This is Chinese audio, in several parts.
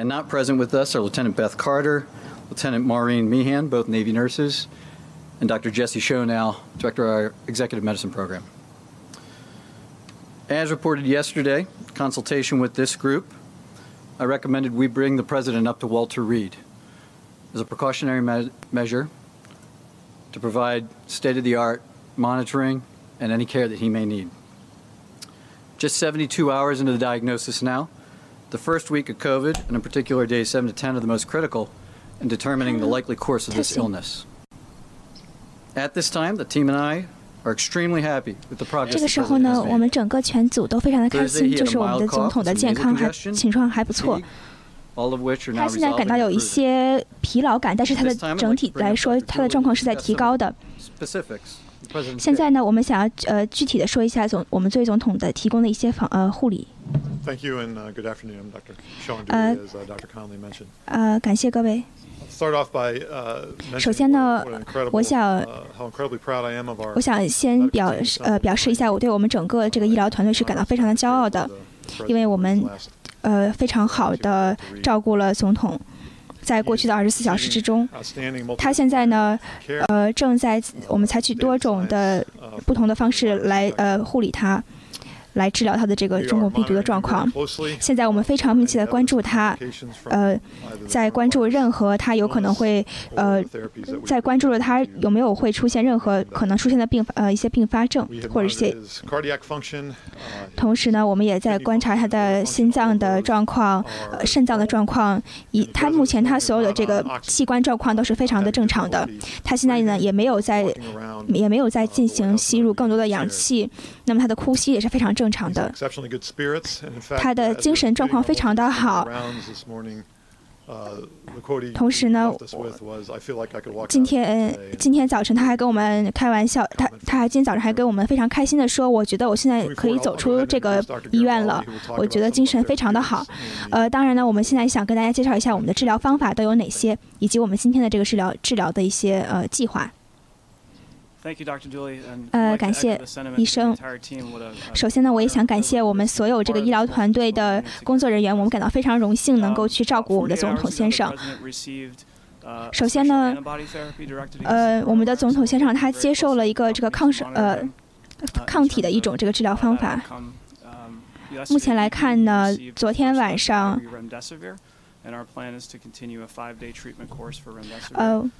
And not present with us are Lieutenant Beth Carter, Lieutenant Maureen Meehan, both Navy nurses, and Dr. Jesse Schonow, Director of our Executive Medicine Program. As reported yesterday, consultation with this group, I recommended we bring the President up to Walter Reed as a precautionary me- measure to provide state of the art monitoring and any care that he may need. Just 72 hours into the diagnosis now, the first week of COVID, and in particular days 7 to 10, are the most critical in determining the likely course of this illness. At this time, the team and I are extremely happy with the progress 这个时候呢，我们整个全组都非常的开心，就是我们的总统的健康还情况还不错 fatigue,。all of which are 他现在感到有一些疲劳感，但是他的整体来说，他的状况是在提高的。现在呢，我们想要呃具体的说一下总我们作为总统的提供的一些防呃护理。Thank you and good afternoon. Dr. Sean. 呃，Dr. Conley mentioned. 呃，感谢各位。Start off by 首先呢，我想我想先表呃表示一下，我对我们整个这个医疗团队是感到非常的骄傲的，因为我们呃非常好的照顾了总统，在过去的二十四小时之中，他现在呢呃正在我们采取多种的不同的方式来呃护理他。来治疗他的这个中共病毒的状况。现在我们非常密切的关注他，呃，在关注任何他有可能会呃在关注了他有没有会出现任何可能出现的病发呃一些并发症或者是一些 uh, 同时呢，我们也在观察他的心脏的状况、呃肾脏的状况，以他目前他所有的这个器官状况都是非常的正常的。他现在呢也没有在也没有在进行吸入更多的氧气，那么他的呼吸也是非常正常的。他的精神状况非常的好 uh, 同时呢 left us with was, "I feel like I could walk 今天今天早晨他还跟我们开玩笑，他他还今天早上还跟我们非常开心的说，我觉得我现在可以走出这个医院了，我觉得精神非常的好。呃，当然呢，我们现在想跟大家介绍一下我们的治疗方法都有哪些，以及我们今天的这个治疗治疗的一些呃计划。Thank you, Dr. Dooley, and 呃感谢医生首先呢，我也想感谢我们所有这个医疗团队的工作人员，我们感到非常荣幸能够去照顾我们的总统先生。首先呢，呃，我们的总统先生他接受了一个这个抗生呃抗体的一种这个治疗方法。目前来看呢，昨天晚上，呃，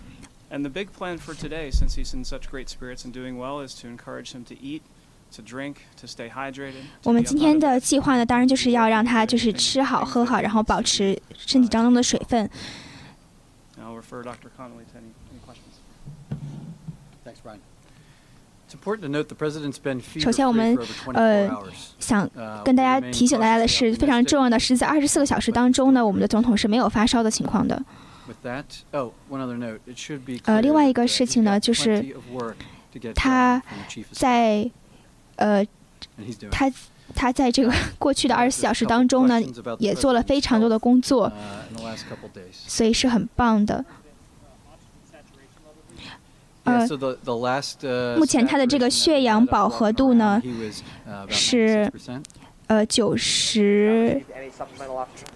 And the big plan for today, since he's in such great spirits and doing well, is to encourage him to eat, to drink, to stay hydrated. 我们今天的计划呢，当然就是要让他就是吃好喝好，然后保持身体当中的水分。I'll refer Dr. Connolly to any, any questions. Thanks, Brian. It's important to note the president's been fever 首先我们 for over 24呃 hours. 想 Uh, 跟大家提醒大家的是，非常重要的是，在二十四个小时当中呢，我们的总统是没有发烧的情况的。呃另外一个事情呢就是他在呃他他在这个 过去的二十四小时当中呢也做了非常多的工作所以是很棒的。呃目前他的这个血氧饱和度呢是呃九十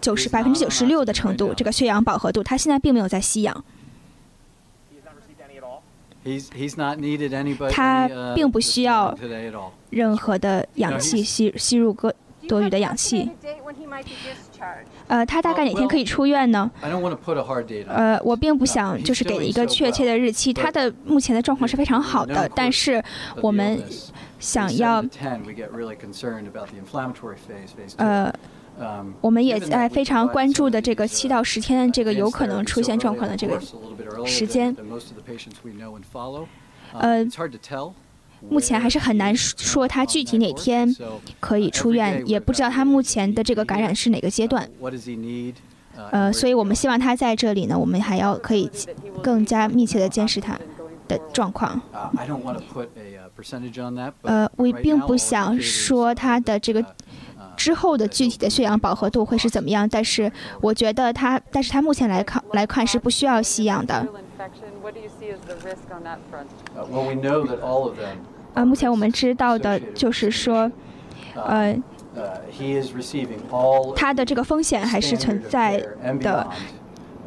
九十百分之九十六的程度，这个血氧饱和度，他现在并没有在吸氧他 uh, 并不需要.任何的氧气吸吸入个多余的氧气。呃，他大概哪天可以出院呢？呃，我并不想就是给一个确切的日期。他的目前的状况是非常好的，但是我们想要呃，我们也在非常关注的这个七到十天这个有可能出现状况的这个时间。呃。目前还是很难说他具体哪天可以出院，也不知道他目前的这个感染是哪个阶段。呃，所以我们希望他在这里呢，我们还要可以更加密切的监视他的状况。呃，我并不想说他的这个之后的具体的血氧饱和度会是怎么样，但是我觉得他，但是他目前来看来看是不需要吸氧的。Uh, 呃，目前我们知道的就是说，uh, 呃，他的这个风险还是存在的，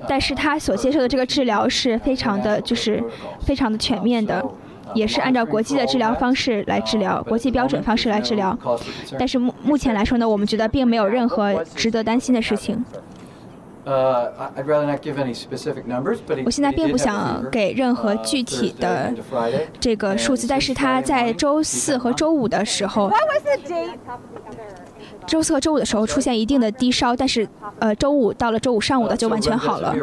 但是他所接受的这个治疗是非常的，就是非常的全面的，也是按照国际的治疗方式来治疗，国际标准方式来治疗。但是目目前来说呢，我们觉得并没有任何值得担心的事情。我现在并不想给任何具体的这个数字，但是他在周四和周五的时候，周四和周五的时候出现一定的低烧，但是呃，周五到了周五上午的就完全好了。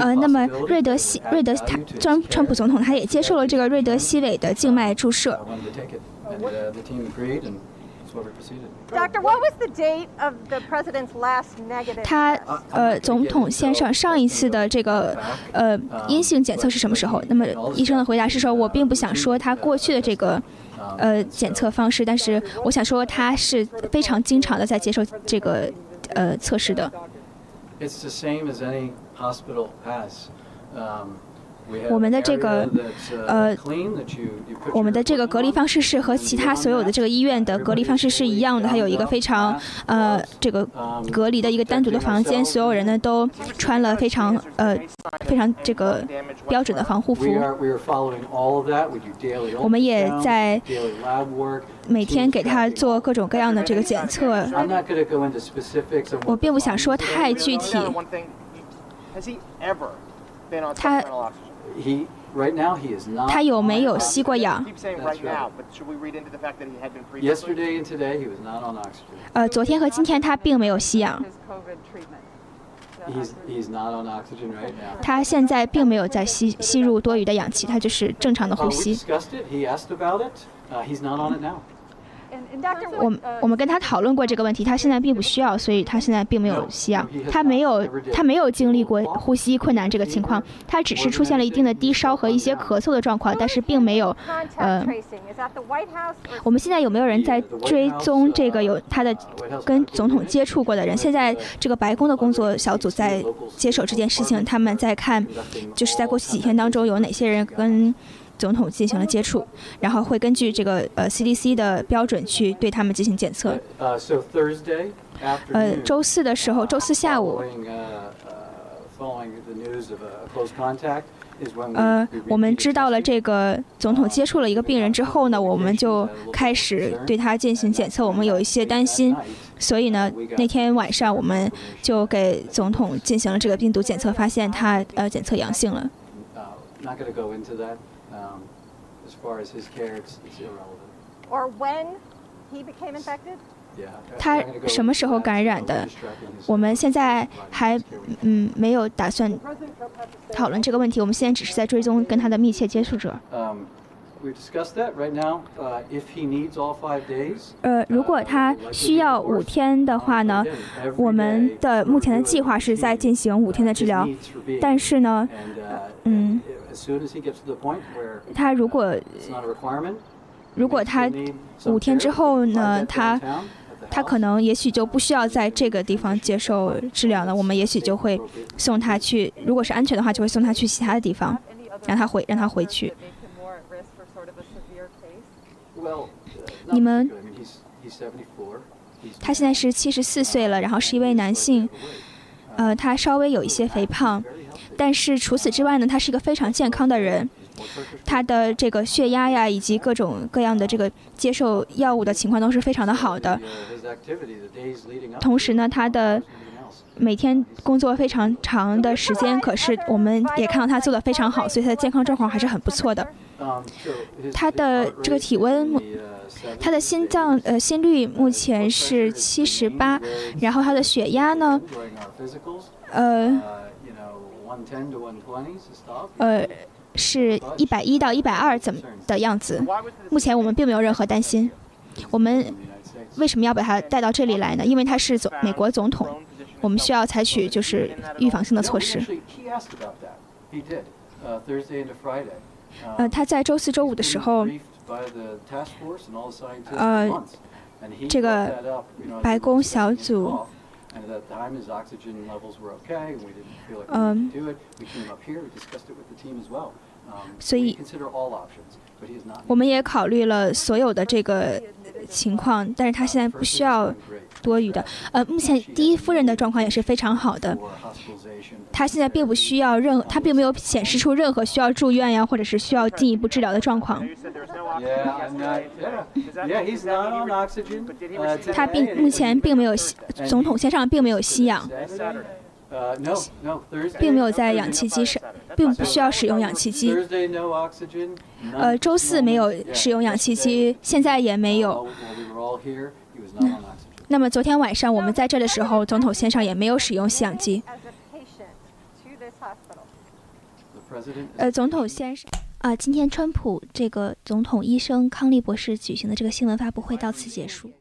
呃，那么瑞德西瑞德他川川普总统他也接受了这个瑞德西韦的静脉注射。他呃，总统先生上一次的这个呃阴性检测是什么时候？那么医生的回答是说，我并不想说他过去的这个呃检测方式，但是我想说他是非常经常的在接受这个。呃，测试的。It's the same as any hospital has. Um, 我们的这个呃，我们的这个隔离方式是和其他所有的这个医院的隔离方式是一样的。它有一个非常呃，这个隔离的一个单独的房间，所有人呢都穿了非常呃非常这个标准的防护服。我们也在每天给他做各种各样的这个检测。我并不想说太具体。他。他有没有吸过氧？呃，昨天和今天他并没有吸氧。他现在并没有在吸吸入多余的氧气，他就是正常的呼吸。我我们跟他讨论过这个问题，他现在并不需要，所以他现在并没有吸氧。他没有他没有经历过呼吸困难这个情况，他只是出现了一定的低烧和一些咳嗽的状况，但是并没有呃。我们现在有没有人在追踪这个有他的跟总统接触过的人？现在这个白宫的工作小组在接手这件事情，他们在看，就是在过去几天当中有哪些人跟。总统进行了接触，然后会根据这个呃 CDC 的标准去对他们进行检测。呃，周四的时候，周四下午，呃，我们知道了这个总统接触了一个病人之后呢，我们就开始对他进行检测。我们有一些担心，所以呢，那天晚上我们就给总统进行了这个病毒检测，发现他呃检测阳性了。Um, as far as his care, it's, it's irrelevant. Or when he became infected? 他什么时候感染的？我们现在还嗯没有打算讨论这个问题。我们现在只是在追踪跟他的密切接触者。呃，如果他需要五天的话呢，我们的目前的计划是在进行五天的治疗。但是呢，嗯。他如果如果他五天之后呢，他他可能也许就不需要在这个地方接受治疗了。我们也许就会送他去，如果是安全的话，就会送他去其他的地方，让他回让他回去。你们，他现在是七十四岁了，然后是一位男性，呃，他稍微有一些肥胖。但是除此之外呢，他是一个非常健康的人，他的这个血压呀，以及各种各样的这个接受药物的情况都是非常的好的。同时呢，他的每天工作非常长的时间，可是我们也看到他做的非常好，所以他的健康状况还是很不错的。他的这个体温，他的心脏呃心率目前是七十八，然后他的血压呢，呃。呃，是一百一到一百二怎么的样子？目前我们并没有任何担心。我们为什么要把他带到这里来呢？因为他是总美国总统，我们需要采取就是预防性的措施。呃，他在周四周五的时候，呃。这个白宫小组，嗯，所以我们也考虑了所有的这个情况，但是他现在不需要多余的。呃，目前第一夫人的状况也是非常好的，他现在并不需要任，他并没有显示出任何需要住院呀，或者是需要进一步治疗的状况。他并目前并没有吸，总统先生并没有吸氧，并没有在氧气机上，并不需要使用氧气机。呃，周四没有使用氧气机，现在也没有。那么昨天晚上我们在这的时候，总统先生也没有使用吸氧机。呃，总统先生。啊，今天川普这个总统医生康利博士举行的这个新闻发布会到此结束。